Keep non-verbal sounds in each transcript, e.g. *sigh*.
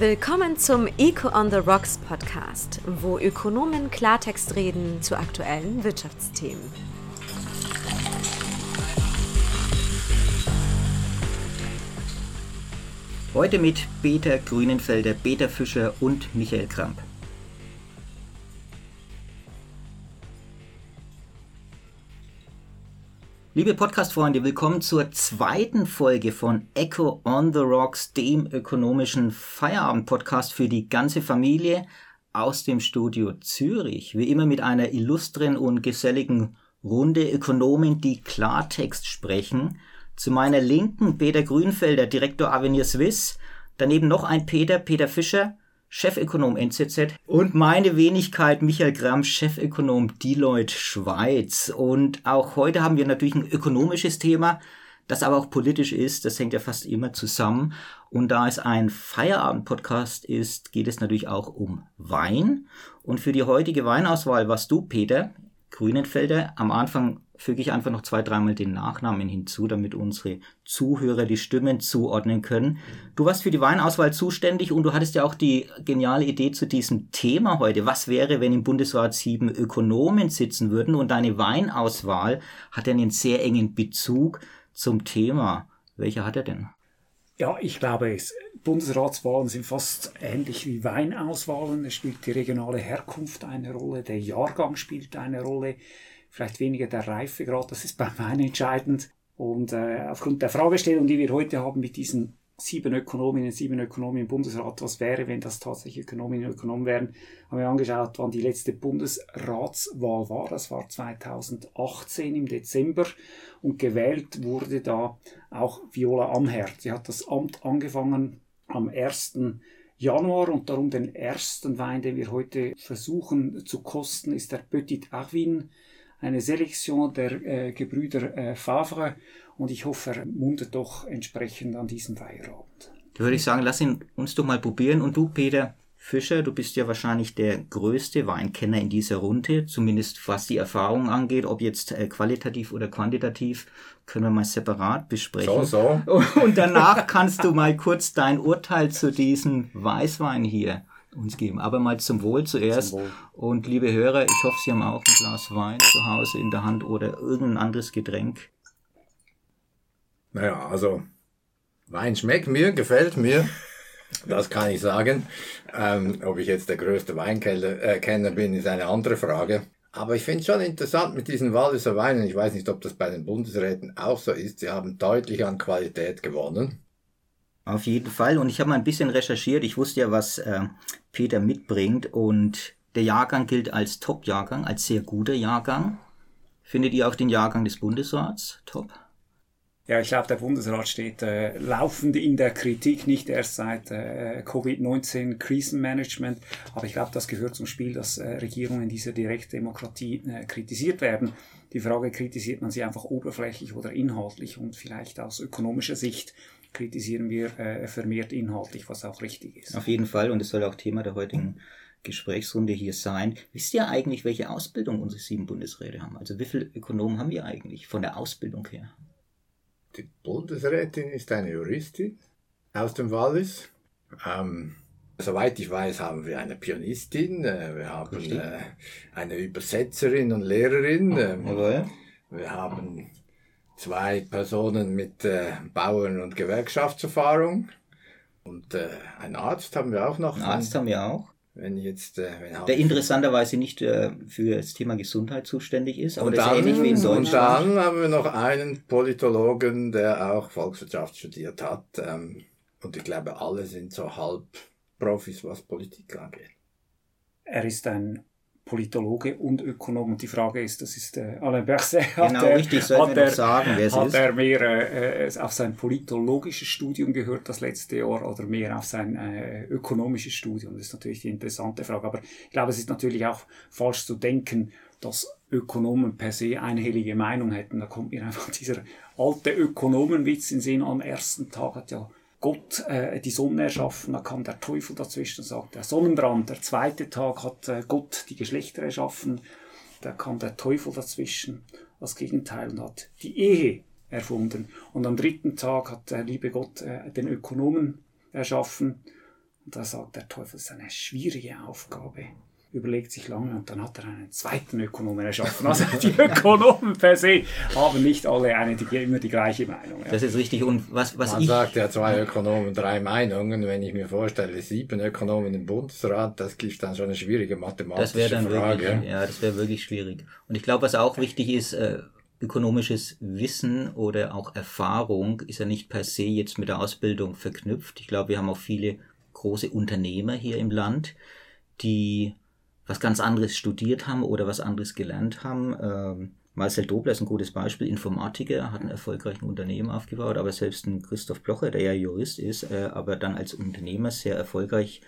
Willkommen zum Eco on the Rocks Podcast, wo Ökonomen Klartext reden zu aktuellen Wirtschaftsthemen. Heute mit Peter Grünenfelder, Peter Fischer und Michael Kramp. Liebe Podcast-Freunde, willkommen zur zweiten Folge von Echo on the Rocks, dem ökonomischen Feierabend-Podcast für die ganze Familie aus dem Studio Zürich. Wie immer mit einer illustren und geselligen Runde Ökonomen, die Klartext sprechen. Zu meiner Linken Peter Grünfelder, Direktor Avenir Swiss. Daneben noch ein Peter, Peter Fischer, Chefökonom NZZ und meine Wenigkeit Michael Gramm, Chefökonom Deloitte Schweiz. Und auch heute haben wir natürlich ein ökonomisches Thema, das aber auch politisch ist. Das hängt ja fast immer zusammen. Und da es ein Feierabend-Podcast ist, geht es natürlich auch um Wein. Und für die heutige Weinauswahl warst du, Peter Grünenfelder, am Anfang füge ich einfach noch zwei, dreimal den Nachnamen hinzu, damit unsere Zuhörer die Stimmen zuordnen können. Du warst für die Weinauswahl zuständig und du hattest ja auch die geniale Idee zu diesem Thema heute. Was wäre, wenn im Bundesrat sieben Ökonomen sitzen würden und deine Weinauswahl hat einen sehr engen Bezug zum Thema. Welcher hat er denn? Ja, ich glaube, es, Bundesratswahlen sind fast ähnlich wie Weinauswahlen. Es spielt die regionale Herkunft eine Rolle, der Jahrgang spielt eine Rolle vielleicht weniger der Reifegrad, das ist beim Wein entscheidend. Und äh, aufgrund der Fragestellung, die wir heute haben mit diesen sieben Ökonominnen, sieben Ökonomen im Bundesrat, was wäre, wenn das tatsächlich Ökonominnen und Ökonomen wären, haben wir angeschaut, wann die letzte Bundesratswahl war. Das war 2018 im Dezember und gewählt wurde da auch Viola Amherd. Sie hat das Amt angefangen am 1. Januar und darum den ersten Wein, den wir heute versuchen zu kosten, ist der Petit Arvin eine Selektion der äh, Gebrüder äh, Favre und ich hoffe, er mundet doch entsprechend an diesem Feierabend. Da würde ich sagen, lass ihn uns doch mal probieren. Und du, Peter Fischer, du bist ja wahrscheinlich der größte Weinkenner in dieser Runde, zumindest was die Erfahrung angeht, ob jetzt äh, qualitativ oder quantitativ, können wir mal separat besprechen. So, so. *laughs* Und danach kannst du mal kurz dein Urteil zu diesem Weißwein hier uns geben. Aber mal zum Wohl zuerst. Zum Wohl. Und liebe Hörer, ich hoffe, Sie haben auch ein Glas Wein zu Hause in der Hand oder irgendein anderes Getränk. Naja, also Wein schmeckt mir, gefällt mir. Das kann ich sagen. Ähm, ob ich jetzt der größte Weinkenner äh, bin, ist eine andere Frage. Aber ich finde es schon interessant mit diesen Walliser Weinen. Ich weiß nicht, ob das bei den Bundesräten auch so ist. Sie haben deutlich an Qualität gewonnen. Auf jeden Fall. Und ich habe mal ein bisschen recherchiert. Ich wusste ja, was äh, Peter mitbringt. Und der Jahrgang gilt als Top-Jahrgang, als sehr guter Jahrgang. Findet ihr auch den Jahrgang des Bundesrats top? Ja, ich glaube, der Bundesrat steht äh, laufend in der Kritik, nicht erst seit äh, Covid-19 Krisenmanagement. Aber ich glaube, das gehört zum Spiel, dass äh, Regierungen dieser Direktdemokratie äh, kritisiert werden. Die Frage, kritisiert man sie einfach oberflächlich oder inhaltlich und vielleicht aus ökonomischer Sicht kritisieren wir äh, vermehrt inhaltlich, was auch richtig ist. Auf jeden Fall und es soll auch Thema der heutigen Gesprächsrunde hier sein. Wisst ihr eigentlich, welche Ausbildung unsere sieben Bundesräte haben? Also wie viele Ökonomen haben wir eigentlich von der Ausbildung her? Die Bundesrätin ist eine Juristin aus dem Wallis. Ähm, soweit ich weiß, haben wir eine Pianistin, äh, wir haben äh, eine Übersetzerin und Lehrerin. Äh, wir haben zwei Personen mit äh, Bauern- und Gewerkschaftserfahrung. Und äh, einen Arzt haben wir auch noch. Einen Arzt haben wir auch. Wenn jetzt, äh, wenn der interessanterweise nicht äh, für das Thema Gesundheit zuständig ist, aber das dann, ist ähnlich wie in Deutschland. Und dann haben wir noch einen Politologen, der auch Volkswirtschaft studiert hat. Ähm, und ich glaube, alle sind so halb Profis, was Politik angeht. Er ist ein Politologe und Ökonom. Und die Frage ist, das ist äh, Alain Berset. Genau, er, richtig, soll er sagen, hat er mehr äh, auf sein politologisches Studium gehört das letzte Jahr oder mehr auf sein äh, ökonomisches Studium? Das ist natürlich die interessante Frage. Aber ich glaube, es ist natürlich auch falsch zu denken, dass Ökonomen per se einhellige Meinung hätten. Da kommt mir einfach *laughs* dieser alte Ökonomenwitz in den Sinn. Am ersten Tag hat ja Gott äh, die Sonne erschaffen, da kam der Teufel dazwischen und sagt, der Sonnenbrand, der zweite Tag hat äh, Gott die Geschlechter erschaffen, da kam der Teufel dazwischen, das Gegenteil, und hat die Ehe erfunden. Und am dritten Tag hat der liebe Gott äh, den Ökonomen erschaffen, Und da sagt der Teufel, es ist eine schwierige Aufgabe überlegt sich lange und dann hat er einen zweiten Ökonomen erschaffen. Also *laughs* die Ökonomen per se haben nicht alle eine, die, immer die gleiche Meinung. Ja. Das ist richtig. Und was, was Man ich sagt ja zwei Ökonomen, drei Meinungen. Wenn ich mir vorstelle, sieben Ökonomen im Bundesrat, das gibt dann schon eine schwierige mathematische das wäre dann Frage. Wirklich, ja, das wäre wirklich schwierig. Und ich glaube, was auch wichtig ist, äh, ökonomisches Wissen oder auch Erfahrung ist ja nicht per se jetzt mit der Ausbildung verknüpft. Ich glaube, wir haben auch viele große Unternehmer hier im Land, die was ganz anderes studiert haben oder was anderes gelernt haben. Ähm, Marcel Dobler ist ein gutes Beispiel, Informatiker, hat einen erfolgreichen Unternehmen aufgebaut, aber selbst ein Christoph Blocher, der ja Jurist ist, äh, aber dann als Unternehmer sehr erfolgreich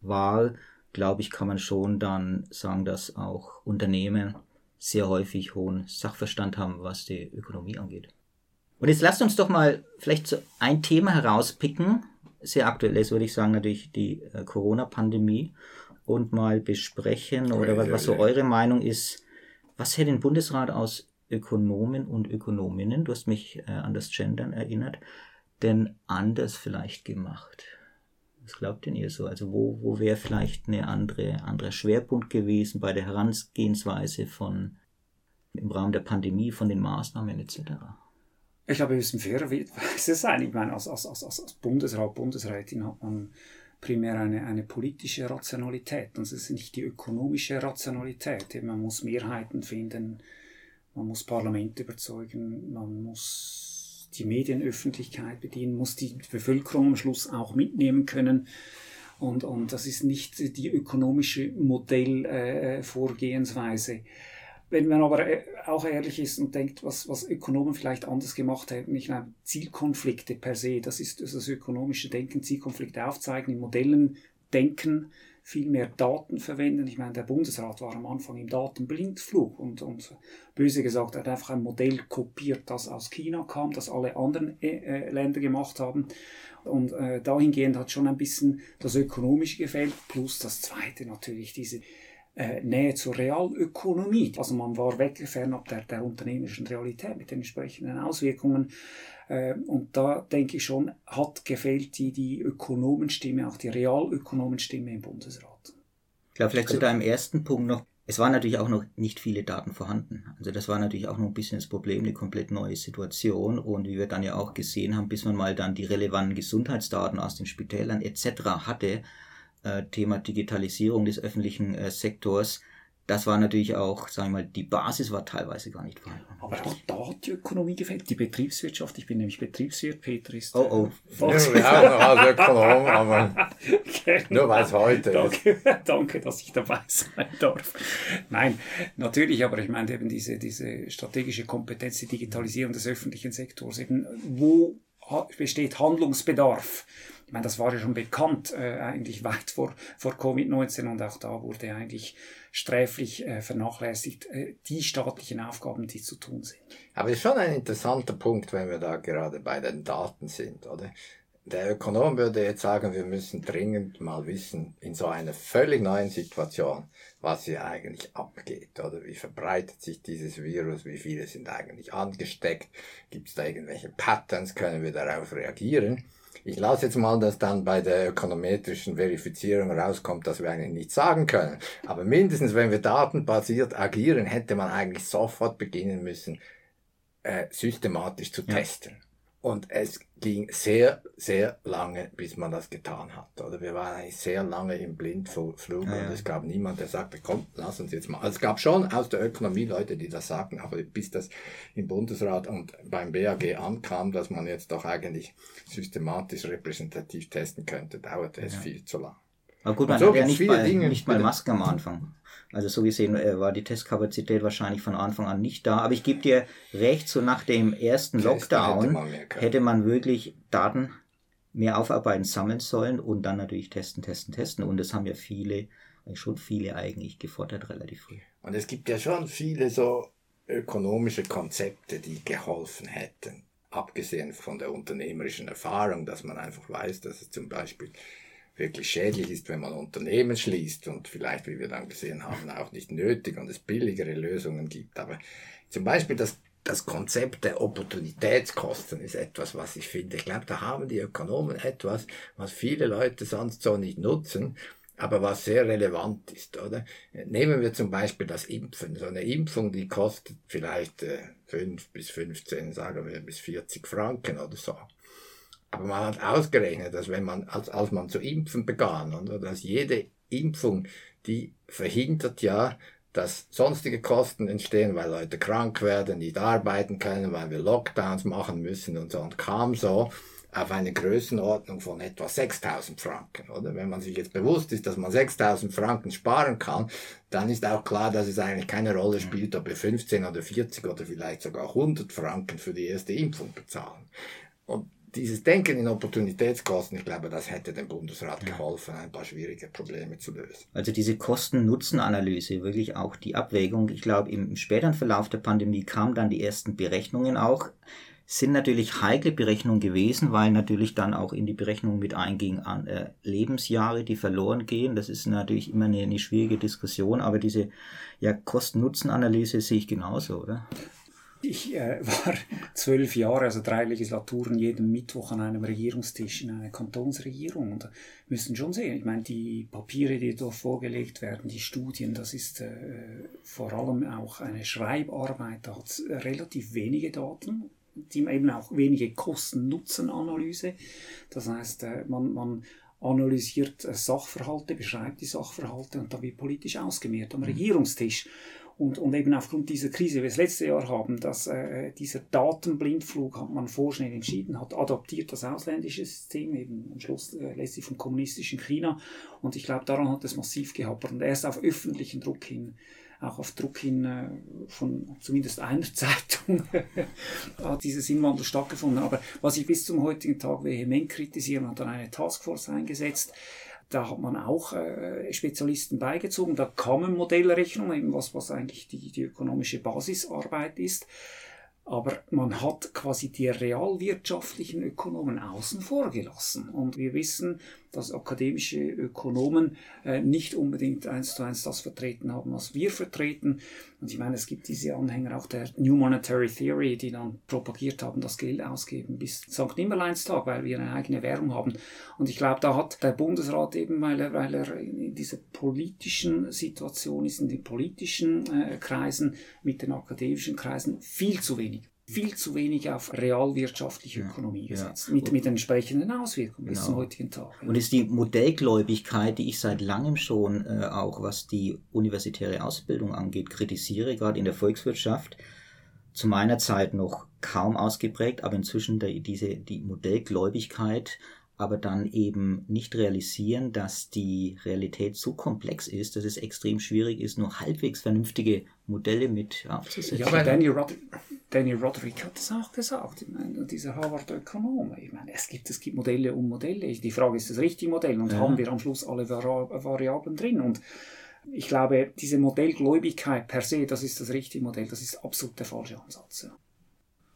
war, glaube ich, kann man schon dann sagen, dass auch Unternehmen sehr häufig hohen Sachverstand haben, was die Ökonomie angeht. Und jetzt lasst uns doch mal vielleicht so ein Thema herauspicken, sehr aktuell ist, würde ich sagen, natürlich die äh, Corona-Pandemie und mal besprechen oder was, was so eure Meinung ist. Was hätte ein Bundesrat aus Ökonomen und Ökonominnen, du hast mich äh, an das Gendern erinnert, denn anders vielleicht gemacht? Was glaubt denn ihr so? Also wo, wo wäre vielleicht eine andere, anderer Schwerpunkt gewesen bei der Herangehensweise von im Rahmen der Pandemie, von den Maßnahmen etc.? Ich glaube, wir müssen fairerweise *laughs* sein. Ich meine, als, als, als, als Bundesrat, Bundesrätin hat man primär eine, eine politische Rationalität. Und es ist nicht die ökonomische Rationalität. Man muss Mehrheiten finden, man muss Parlament überzeugen, man muss die Medienöffentlichkeit bedienen, muss die Bevölkerung am Schluss auch mitnehmen können. Und, und das ist nicht die ökonomische Modellvorgehensweise. Äh, wenn man aber äh, auch ehrlich ist und denkt, was, was Ökonomen vielleicht anders gemacht hätten, ich meine, Zielkonflikte per se, das ist das ökonomische Denken, Zielkonflikte aufzeigen, in Modellen denken, viel mehr Daten verwenden. Ich meine, der Bundesrat war am Anfang im Datenblindflug und, und böse gesagt, hat einfach ein Modell kopiert, das aus China kam, das alle anderen äh, äh Länder gemacht haben. Und äh, dahingehend hat schon ein bisschen das Ökonomische gefällt, plus das Zweite natürlich, diese äh, Nähe zur Realökonomie. Also man war weg fernab der, der unternehmerischen Realität mit den entsprechenden Auswirkungen. Äh, und da denke ich schon, hat gefehlt die, die Ökonomenstimme, auch die Realökonomenstimme im Bundesrat. Ich glaube, vielleicht zu deinem ersten Punkt noch. Es waren natürlich auch noch nicht viele Daten vorhanden. Also das war natürlich auch noch ein bisschen das Problem, eine komplett neue Situation. Und wie wir dann ja auch gesehen haben, bis man mal dann die relevanten Gesundheitsdaten aus den Spitälern etc. hatte, äh, Thema Digitalisierung des öffentlichen äh, Sektors, das war natürlich auch, sagen wir mal, die Basis war teilweise gar nicht vorhanden. Aber auch da hat die Ökonomie gefällt, die Betriebswirtschaft. Ich bin nämlich Betriebswirt, Peter ist. Oh, oh. Ja, wir auch noch als Ökonom, aber nur weil es heute danke, ist. *laughs* Danke, dass ich dabei sein darf. Nein, natürlich, aber ich meine eben diese, diese strategische Kompetenz, die Digitalisierung des öffentlichen Sektors, eben wo besteht Handlungsbedarf ich meine, das war ja schon bekannt, äh, eigentlich weit vor, vor Covid-19 und auch da wurde eigentlich sträflich äh, vernachlässigt, äh, die staatlichen Aufgaben, die zu tun sind. Aber es ist schon ein interessanter Punkt, wenn wir da gerade bei den Daten sind, oder? Der Ökonom würde jetzt sagen, wir müssen dringend mal wissen, in so einer völlig neuen Situation, was hier eigentlich abgeht, oder wie verbreitet sich dieses Virus, wie viele sind eigentlich angesteckt, gibt es da irgendwelche Patterns, können wir darauf reagieren? Ich lasse jetzt mal, dass dann bei der ökonometrischen Verifizierung rauskommt, dass wir eigentlich nichts sagen können. Aber mindestens, wenn wir datenbasiert agieren, hätte man eigentlich sofort beginnen müssen, äh, systematisch zu ja. testen. Und es ging sehr, sehr lange, bis man das getan hat. Oder wir waren eigentlich sehr lange im Blindflug ja, und es gab niemand, der sagte, komm, lass uns jetzt mal. Also es gab schon aus der Ökonomie Leute, die das sagten, aber bis das im Bundesrat und beim BAG ankam, dass man jetzt doch eigentlich systematisch repräsentativ testen könnte, dauerte es viel zu lang. Aber gut, man so hat ja nicht, mal, Dinge, nicht mal Masken am Anfang. Also so gesehen äh, war die Testkapazität wahrscheinlich von Anfang an nicht da. Aber ich gebe dir recht, so nach dem ersten Lockdown hätte man, hätte man wirklich Daten mehr aufarbeiten, sammeln sollen und dann natürlich testen, testen, testen. Und das haben ja viele, schon viele eigentlich gefordert, relativ früh. Und es gibt ja schon viele so ökonomische Konzepte, die geholfen hätten. Abgesehen von der unternehmerischen Erfahrung, dass man einfach weiß, dass es zum Beispiel wirklich schädlich ist, wenn man Unternehmen schließt und vielleicht, wie wir dann gesehen haben, auch nicht nötig und es billigere Lösungen gibt. Aber zum Beispiel das das Konzept der Opportunitätskosten ist etwas, was ich finde. Ich glaube, da haben die Ökonomen etwas, was viele Leute sonst so nicht nutzen, aber was sehr relevant ist, oder? Nehmen wir zum Beispiel das Impfen. So eine Impfung, die kostet vielleicht äh, 5 bis 15, sagen wir, bis 40 Franken oder so. Aber man hat ausgerechnet, dass wenn man, als, als man zu impfen begann, oder, dass jede Impfung, die verhindert ja, dass sonstige Kosten entstehen, weil Leute krank werden, nicht arbeiten können, weil wir Lockdowns machen müssen und so und kam so auf eine Größenordnung von etwa 6000 Franken, oder? Wenn man sich jetzt bewusst ist, dass man 6000 Franken sparen kann, dann ist auch klar, dass es eigentlich keine Rolle spielt, ob wir 15 oder 40 oder vielleicht sogar 100 Franken für die erste Impfung bezahlen. Und dieses Denken in Opportunitätskosten, ich glaube, das hätte dem Bundesrat geholfen, ein paar schwierige Probleme zu lösen. Also diese Kosten-Nutzen-Analyse, wirklich auch die Abwägung. Ich glaube, im späteren Verlauf der Pandemie kamen dann die ersten Berechnungen auch. Sind natürlich heikle Berechnungen gewesen, weil natürlich dann auch in die Berechnung mit einging an äh, Lebensjahre, die verloren gehen. Das ist natürlich immer eine, eine schwierige Diskussion, aber diese ja, Kosten-Nutzen-Analyse sehe ich genauso, oder? Ich äh, *laughs* war zwölf Jahre, also drei Legislaturen, jeden Mittwoch an einem Regierungstisch in einer Kantonsregierung. Und müssen schon sehen, ich meine, die Papiere, die dort vorgelegt werden, die Studien, das ist äh, vor allem auch eine Schreibarbeit, da hat es relativ wenige Daten, die eben auch wenige Kosten-Nutzen-Analyse. Das heißt, äh, man, man analysiert äh, Sachverhalte, beschreibt die Sachverhalte und da wird politisch ausgemehrt am mhm. Regierungstisch. Und, und eben aufgrund dieser Krise, wie wir es letztes Jahr haben, dass äh, dieser Datenblindflug hat man vorschnell entschieden, hat adaptiert das ausländische System, eben am Schluss äh, letztlich vom kommunistischen China. Und ich glaube, daran hat es massiv gehapert. Und erst auf öffentlichen Druck hin, auch auf Druck hin äh, von zumindest einer *laughs* Zeitung hat dieses Inwandel stattgefunden. Aber was ich bis zum heutigen Tag vehement kritisiere, hat dann eine Taskforce eingesetzt, da hat man auch äh, Spezialisten beigezogen. Da kamen Modellrechnungen, eben was, was eigentlich die, die ökonomische Basisarbeit ist. Aber man hat quasi die realwirtschaftlichen Ökonomen außen vor gelassen. Und wir wissen, dass akademische Ökonomen äh, nicht unbedingt eins zu eins das vertreten haben, was wir vertreten. Und ich meine, es gibt diese Anhänger auch der New Monetary Theory, die dann propagiert haben, das Geld ausgeben bis St. Nimmerleinstag, weil wir eine eigene Währung haben. Und ich glaube, da hat der Bundesrat eben, weil er, weil er in dieser politischen Situation ist, in den politischen äh, Kreisen mit den akademischen Kreisen viel zu wenig viel zu wenig auf realwirtschaftliche Ökonomie gesetzt, ja. mit, mit entsprechenden Auswirkungen genau. bis zum heutigen Tag. Ja. Und ist die Modellgläubigkeit, die ich seit langem schon äh, auch, was die universitäre Ausbildung angeht, kritisiere, gerade in der Volkswirtschaft, zu meiner Zeit noch kaum ausgeprägt, aber inzwischen der, diese, die Modellgläubigkeit aber dann eben nicht realisieren, dass die Realität so komplex ist, dass es extrem schwierig ist, nur halbwegs vernünftige Modelle mit aufzusetzen. Ja, aber Danny, Rod Danny Roderick hat das auch gesagt, ich meine, dieser Harvard-Ökonom. Ich meine, es gibt, es gibt Modelle um Modelle. Die Frage ist das richtige Modell und ja. haben wir am Schluss alle Variablen drin und ich glaube, diese Modellgläubigkeit per se, das ist das richtige Modell, das ist absolut der falsche Ansatz. Ja.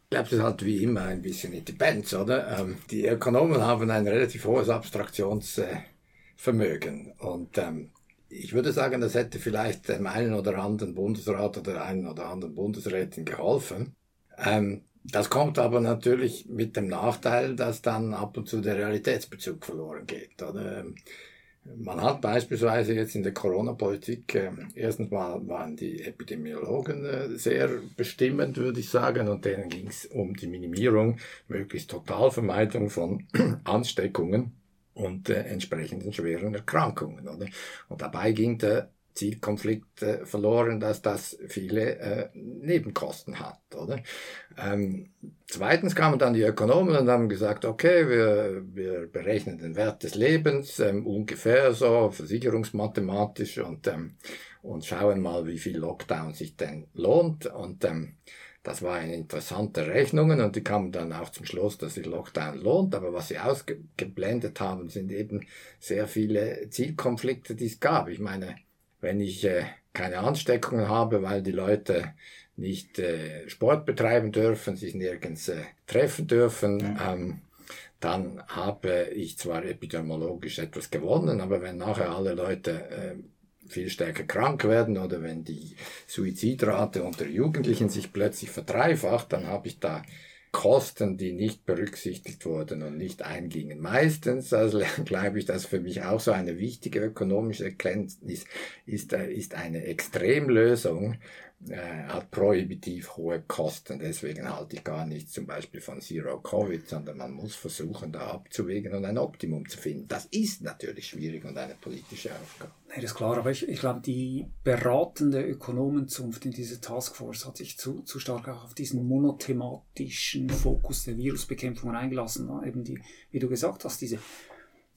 Ich glaube, das ist halt wie immer ein bisschen it depends, oder? Ähm, die Ökonomen haben ein relativ hohes Abstraktionsvermögen. und ähm, ich würde sagen, das hätte vielleicht dem einen oder anderen Bundesrat oder der einen oder anderen Bundesrätin geholfen. Ähm, das kommt aber natürlich mit dem Nachteil, dass dann ab und zu der Realitätsbezug verloren geht. Oder? Man hat beispielsweise jetzt in der Corona-Politik, äh, erstens mal waren die Epidemiologen äh, sehr bestimmend, würde ich sagen, und denen ging es um die Minimierung, möglichst Totalvermeidung von *clears throat* Ansteckungen und äh, entsprechenden schweren Erkrankungen. Oder? Und dabei ging der Zielkonflikt äh, verloren, dass das viele äh, Nebenkosten hat. Oder? Ähm, zweitens kamen dann die Ökonomen und haben gesagt, okay, wir, wir berechnen den Wert des Lebens ähm, ungefähr so, versicherungsmathematisch und, ähm, und schauen mal, wie viel Lockdown sich denn lohnt. Und ähm, das war eine interessante Rechnung und die kamen dann auch zum Schluss, dass sich Lockdown lohnt. Aber was sie ausgeblendet haben, sind eben sehr viele Zielkonflikte, die es gab. Ich meine, wenn ich äh, keine Ansteckungen habe, weil die Leute nicht äh, Sport betreiben dürfen, sich nirgends äh, treffen dürfen, mhm. ähm, dann habe ich zwar epidemiologisch etwas gewonnen, aber wenn nachher alle Leute äh, viel stärker krank werden oder wenn die Suizidrate unter Jugendlichen sich plötzlich verdreifacht, dann habe ich da Kosten, die nicht berücksichtigt wurden und nicht eingingen. Meistens, also *laughs* glaube ich, dass für mich auch so eine wichtige ökonomische Erkenntnis ist, äh, ist eine Extremlösung, äh, hat prohibitiv hohe Kosten. Deswegen halte ich gar nichts zum Beispiel von Zero Covid, sondern man muss versuchen, da abzuwägen und ein Optimum zu finden. Das ist natürlich schwierig und eine politische Aufgabe. Nee, das ist klar, aber ich, ich glaube, die beratende Ökonomenzunft in dieser Taskforce hat sich zu, zu stark auch auf diesen monothematischen Fokus der Virusbekämpfung eingelassen. Eben die, wie du gesagt hast, diese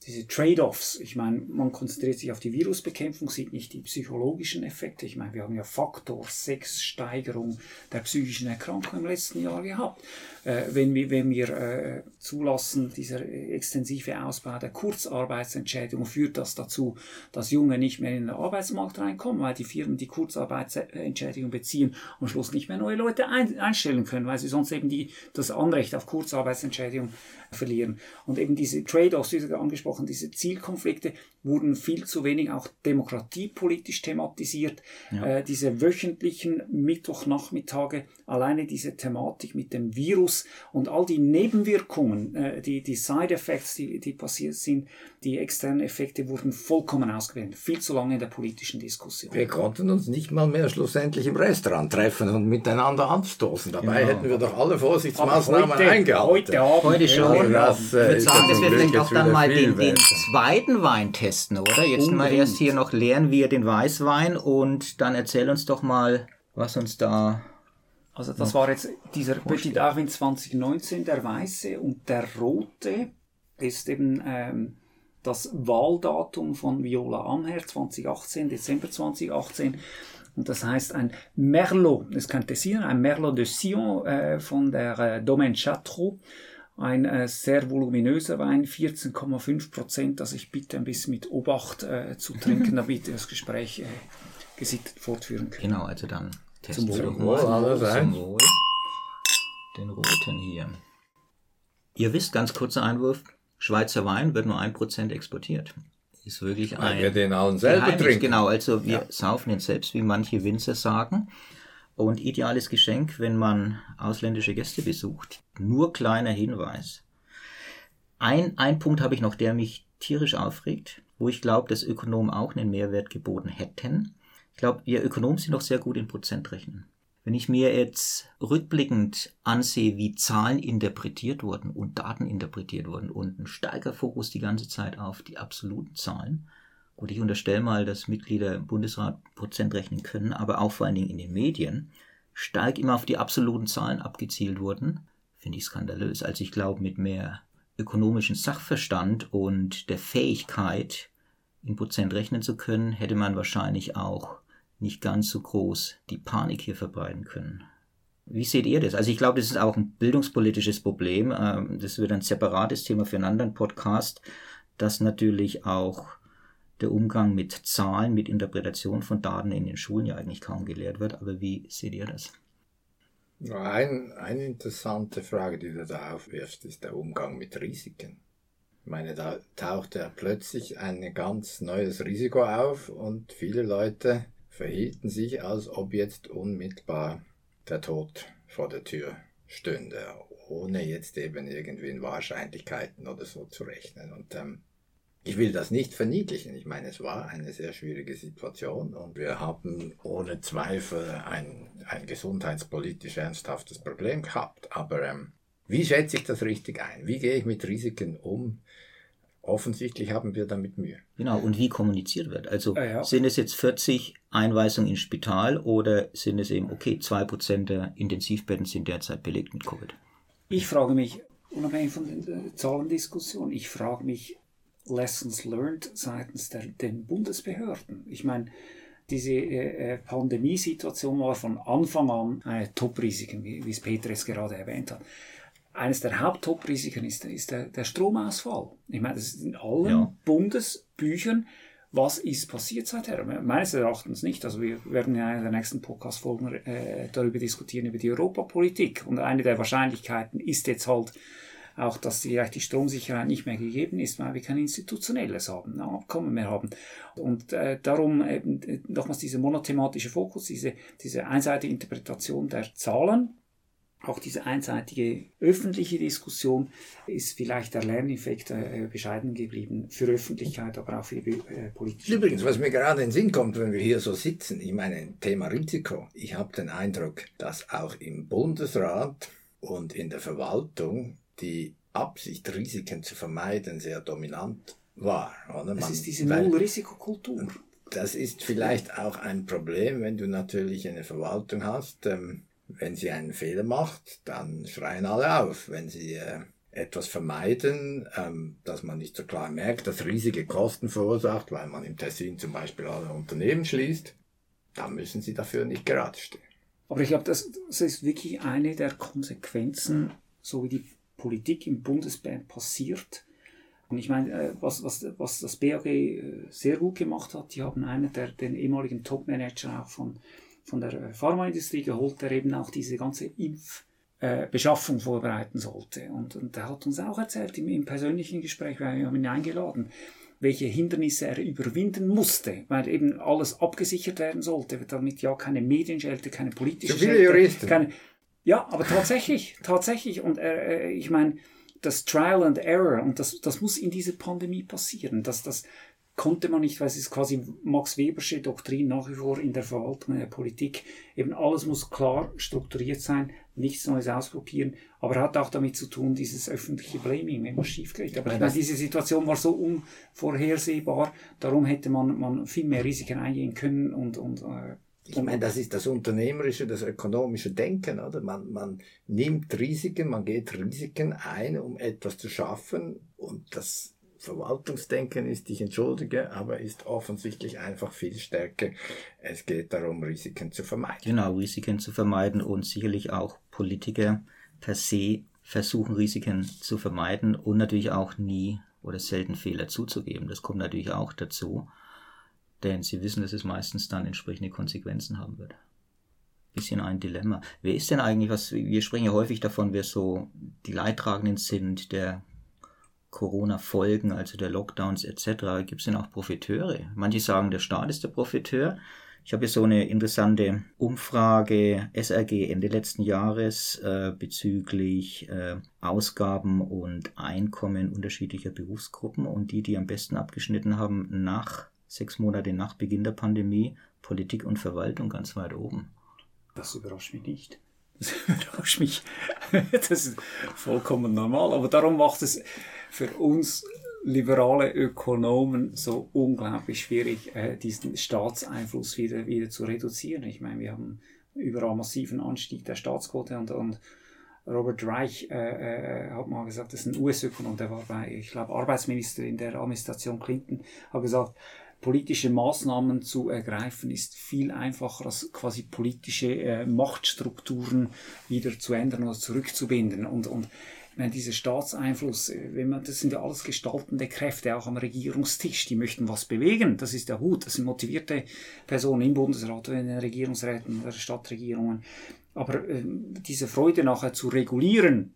diese Trade-offs. Ich meine, man konzentriert sich auf die Virusbekämpfung, sieht nicht die psychologischen Effekte. Ich meine, wir haben ja Faktor 6 Steigerung der psychischen Erkrankung im letzten Jahr gehabt. Äh, wenn wir, wenn wir äh, zulassen, dieser extensive Ausbau der Kurzarbeitsentschädigung führt das dazu, dass Junge nicht mehr in den Arbeitsmarkt reinkommen, weil die Firmen die Kurzarbeitsentschädigung beziehen und am Schluss nicht mehr neue Leute ein, einstellen können, weil sie sonst eben die, das Anrecht auf Kurzarbeitsentschädigung verlieren. Und eben diese Trade-offs, die du angesprochen, diese Zielkonflikte wurden viel zu wenig auch demokratiepolitisch thematisiert. Ja. Äh, diese wöchentlichen Mittwochnachmittage, alleine diese Thematik mit dem Virus und all die Nebenwirkungen, äh, die, die Side-Effects, die, die passiert sind, die externen Effekte wurden vollkommen ausgeblendet. Viel zu lange in der politischen Diskussion. Wir konnten uns nicht mal mehr schlussendlich im Restaurant treffen und miteinander anstoßen. Dabei genau. hätten wir doch alle Vorsichtsmaßnahmen heute, eingehalten. Heute, Abend, heute schon. Das, äh, ich würde sagen, dass wir vielleicht auch dann mal den, den zweiten Wein testen, oder? Jetzt Unbedingt. mal erst hier noch leeren wir den Weißwein und dann erzähl uns doch mal, was uns da also das war jetzt dieser Petit Arvin 2019, der weiße und der rote ist eben ähm, das Wahldatum von Viola Amher 2018, Dezember 2018. Und das heißt ein Merlot, das kann Tessin, ein Merlot de Sion äh, von der äh, Domaine Château. Ein äh, sehr voluminöser Wein, 14,5 Prozent. Also ich bitte ein bisschen mit Obacht äh, zu trinken, *laughs* damit wir das Gespräch äh, gesittet fortführen können. Genau, also dann testen wir doch mal zum Wohl. Den roten hier. Ihr wisst, ganz kurzer Einwurf, Schweizer Wein wird nur ein Prozent exportiert. Ist wirklich ein. Weil wir den allen selber Geheimnis. trinken. Genau, also wir ja. saufen ihn selbst, wie manche Winzer sagen. Und ideales Geschenk, wenn man ausländische Gäste besucht. Nur kleiner Hinweis. Ein, ein Punkt habe ich noch, der mich tierisch aufregt, wo ich glaube, dass Ökonomen auch einen Mehrwert geboten hätten. Ich glaube, wir Ökonomen sind doch sehr gut in Prozentrechnen. Wenn ich mir jetzt rückblickend ansehe, wie Zahlen interpretiert wurden und Daten interpretiert wurden und ein starker Fokus die ganze Zeit auf die absoluten Zahlen, gut, ich unterstelle mal, dass Mitglieder im Bundesrat Prozent rechnen können, aber auch vor allen Dingen in den Medien, stark immer auf die absoluten Zahlen abgezielt wurden, finde ich skandalös. Also ich glaube, mit mehr ökonomischen Sachverstand und der Fähigkeit, in Prozent rechnen zu können, hätte man wahrscheinlich auch nicht ganz so groß die Panik hier verbreiten können. Wie seht ihr das? Also ich glaube, das ist auch ein bildungspolitisches Problem. Ähm, das wird ein separates Thema für einen anderen Podcast, dass natürlich auch der Umgang mit Zahlen, mit Interpretation von Daten in den Schulen ja eigentlich kaum gelehrt wird. Aber wie seht ihr das? Ein, eine interessante Frage, die du da aufwirfst, ist der Umgang mit Risiken. Ich meine, da taucht ja plötzlich ein ganz neues Risiko auf und viele Leute verhielten sich, als ob jetzt unmittelbar der Tod vor der Tür stünde, ohne jetzt eben irgendwie in Wahrscheinlichkeiten oder so zu rechnen. Und ähm, ich will das nicht verniedlichen. Ich meine, es war eine sehr schwierige Situation und wir haben ohne Zweifel ein, ein gesundheitspolitisch ernsthaftes Problem gehabt. Aber ähm, wie schätze ich das richtig ein? Wie gehe ich mit Risiken um? offensichtlich haben wir damit Mühe. Genau, und wie kommuniziert wird. Also ja, ja. sind es jetzt 40 Einweisungen ins Spital oder sind es eben, okay, 2% der Intensivbetten sind derzeit belegt mit Covid? Ich frage mich, unabhängig von der Zahlendiskussion, ich frage mich, Lessons learned seitens der den Bundesbehörden. Ich meine, diese äh, äh, Pandemiesituation war von Anfang an eine Top-Risiken, wie, wie es Peter es gerade erwähnt hat eines der Haupttop-Risiken ist, ist der, der, Stromausfall. Ich meine, das ist in allen ja. Bundesbüchern. Was ist passiert seither? Meines Erachtens nicht. Also wir werden in der nächsten Podcast-Folgen äh, darüber diskutieren, über die Europapolitik. Und eine der Wahrscheinlichkeiten ist jetzt halt auch, dass vielleicht die Stromsicherheit nicht mehr gegeben ist, weil wir kein institutionelles haben, Abkommen mehr haben. Und äh, darum eben äh, nochmals dieser monothematische Fokus, diese, diese einseitige Interpretation der Zahlen, auch diese einseitige öffentliche Diskussion ist vielleicht der Lerneffekt äh, bescheiden geblieben für Öffentlichkeit, aber auch für die äh, politische. Übrigens, was mir gerade in den Sinn kommt, wenn wir hier so sitzen, ich meine, Thema Risiko. Ich habe den Eindruck, dass auch im Bundesrat und in der Verwaltung die Absicht, Risiken zu vermeiden, sehr dominant war. Oder? Das ist diese Null-Risikokultur. Das ist vielleicht auch ein Problem, wenn du natürlich eine Verwaltung hast. Ähm, wenn sie einen Fehler macht, dann schreien alle auf. Wenn sie äh, etwas vermeiden, ähm, dass man nicht so klar merkt, dass riesige Kosten verursacht, weil man im Tessin zum Beispiel alle Unternehmen schließt, dann müssen sie dafür nicht gerade stehen. Aber ich glaube, das, das ist wirklich eine der Konsequenzen, so wie die Politik im Bundesband passiert. Und ich meine, äh, was, was, was das BAG äh, sehr gut gemacht hat, die haben einen der den ehemaligen Topmanager auch von von der äh, Pharmaindustrie geholt, der eben auch diese ganze Impfbeschaffung vorbereiten sollte. Und, und er hat uns auch erzählt im, im persönlichen Gespräch, wir haben ihn eingeladen, welche Hindernisse er überwinden musste, weil eben alles abgesichert werden sollte, damit ja keine Medienschelte, keine politische Schelte. Keine, ja, aber tatsächlich, tatsächlich. Und äh, ich meine, das Trial and Error, und das, das muss in dieser Pandemie passieren, dass das konnte man nicht, weil es ist quasi Max Webersche Doktrin nach wie vor in der Verwaltung, in der Politik. Eben alles muss klar strukturiert sein, nichts Neues ausprobieren, aber hat auch damit zu tun, dieses öffentliche Blaming, wenn was schief geht. Aber ich meine, diese Situation war so unvorhersehbar, darum hätte man, man viel mehr Risiken eingehen können und, und äh, ich meine, das ist das unternehmerische, das ökonomische Denken, oder? Man, man nimmt Risiken, man geht Risiken ein, um etwas zu schaffen und das Verwaltungsdenken ist, ich entschuldige, aber ist offensichtlich einfach viel stärker. Es geht darum, Risiken zu vermeiden. Genau, Risiken zu vermeiden und sicherlich auch Politiker per se versuchen, Risiken zu vermeiden und natürlich auch nie oder selten Fehler zuzugeben. Das kommt natürlich auch dazu, denn sie wissen, dass es meistens dann entsprechende Konsequenzen haben wird. Bisschen ein Dilemma. Wer ist denn eigentlich, was, wir sprechen ja häufig davon, wer so die Leidtragenden sind, der Corona-Folgen, also der Lockdowns etc., gibt es denn auch Profiteure? Manche sagen, der Staat ist der Profiteur. Ich habe hier so eine interessante Umfrage SRG Ende letzten Jahres äh, bezüglich äh, Ausgaben und Einkommen unterschiedlicher Berufsgruppen und die, die am besten abgeschnitten haben nach sechs Monate nach Beginn der Pandemie, Politik und Verwaltung ganz weit oben. Das überrascht mich nicht. *laughs* Das überrascht mich. *laughs* Das ist vollkommen normal. Aber darum macht es für uns liberale Ökonomen so unglaublich schwierig, äh, diesen Staatseinfluss wieder, wieder zu reduzieren. Ich meine, wir haben überall massiven Anstieg der Staatsquote und, und Robert Reich äh, äh, hat mal gesagt, das ist ein US-Ökonom, der war bei, ich glaube, Arbeitsminister in der Administration Clinton, hat gesagt, politische Maßnahmen zu ergreifen ist viel einfacher als quasi politische äh, Machtstrukturen wieder zu ändern oder zurückzubinden. Und, und ich meine, dieser Staatseinfluss, äh, wenn man, das sind ja alles gestaltende Kräfte, auch am Regierungstisch, die möchten was bewegen. Das ist ja gut. Das sind motivierte Personen im Bundesrat, in den Regierungsräten, der Stadtregierungen. Aber äh, diese Freude nachher zu regulieren,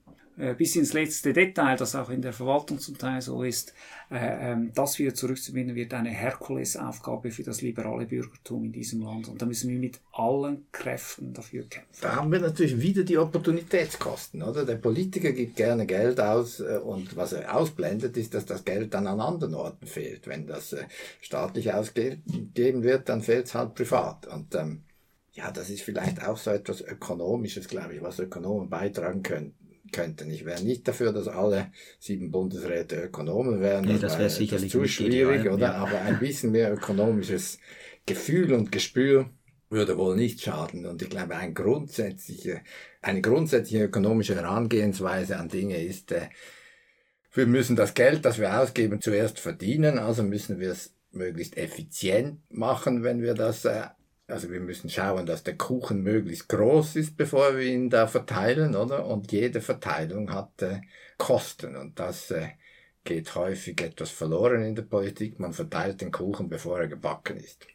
bis ins letzte Detail, das auch in der Verwaltung zum Teil so ist, äh, ähm, das wieder zurückzubinden, wird eine Herkulesaufgabe für das liberale Bürgertum in diesem Land. Und da müssen wir mit allen Kräften dafür kämpfen. Da haben wir natürlich wieder die Opportunitätskosten, oder? Der Politiker gibt gerne Geld aus äh, und was er ausblendet, ist, dass das Geld dann an anderen Orten fehlt. Wenn das staatlich ausgegeben wird, dann fehlt es halt privat. Und ähm, ja, das ist vielleicht auch so etwas Ökonomisches, glaube ich, was Ökonomen beitragen können könnten. Ich wäre nicht dafür, dass alle sieben Bundesräte Ökonomen wären. Nee, das, wäre sicherlich zu schwierig, ideal, oder? Ja. Aber ein bisschen mehr ökonomisches Gefühl und Gespür würde wohl nicht schaden. Und ich glaube, ein grundsätzliche, eine grundsätzliche ökonomische Herangehensweise an Dinge ist, äh, wir müssen das Geld, das wir ausgeben, zuerst verdienen, also müssen wir es möglichst effizient machen, wenn wir das äh, also wir müssen schauen, dass der Kuchen möglichst groß ist, bevor wir ihn da verteilen, oder? Und jede Verteilung hat äh, Kosten und das äh, geht häufig etwas verloren in der Politik. Man verteilt den Kuchen, bevor er gebacken ist.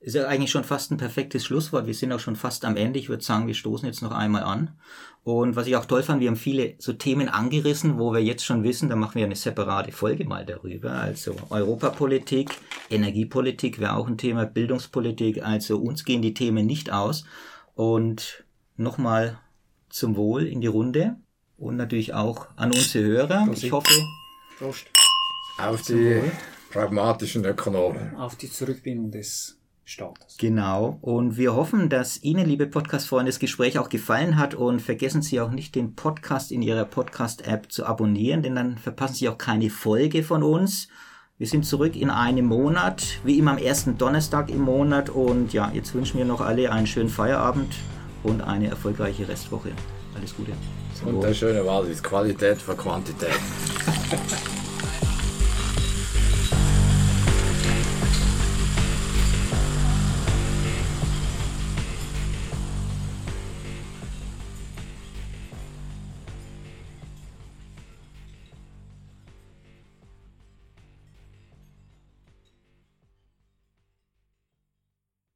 Ist ja eigentlich schon fast ein perfektes Schlusswort. Wir sind auch schon fast am Ende. Ich würde sagen, wir stoßen jetzt noch einmal an. Und was ich auch toll fand, wir haben viele so Themen angerissen, wo wir jetzt schon wissen, da machen wir eine separate Folge mal darüber. Also Europapolitik, Energiepolitik wäre auch ein Thema, Bildungspolitik. Also uns gehen die Themen nicht aus. Und nochmal zum Wohl in die Runde und natürlich auch an unsere Hörer. Ich hoffe. Prost. Auf die pragmatischen Ökonomen. Auf die Zurückbindung des Staates. Genau. Und wir hoffen, dass Ihnen, liebe Podcast-Freunde, das Gespräch auch gefallen hat und vergessen Sie auch nicht, den Podcast in Ihrer Podcast-App zu abonnieren, denn dann verpassen Sie auch keine Folge von uns. Wir sind zurück in einem Monat, wie immer am ersten Donnerstag im Monat. Und ja, jetzt wünschen wir noch alle einen schönen Feierabend und eine erfolgreiche Restwoche. Alles Gute. Und der schöne Wahl ist Qualität vor Quantität. *laughs*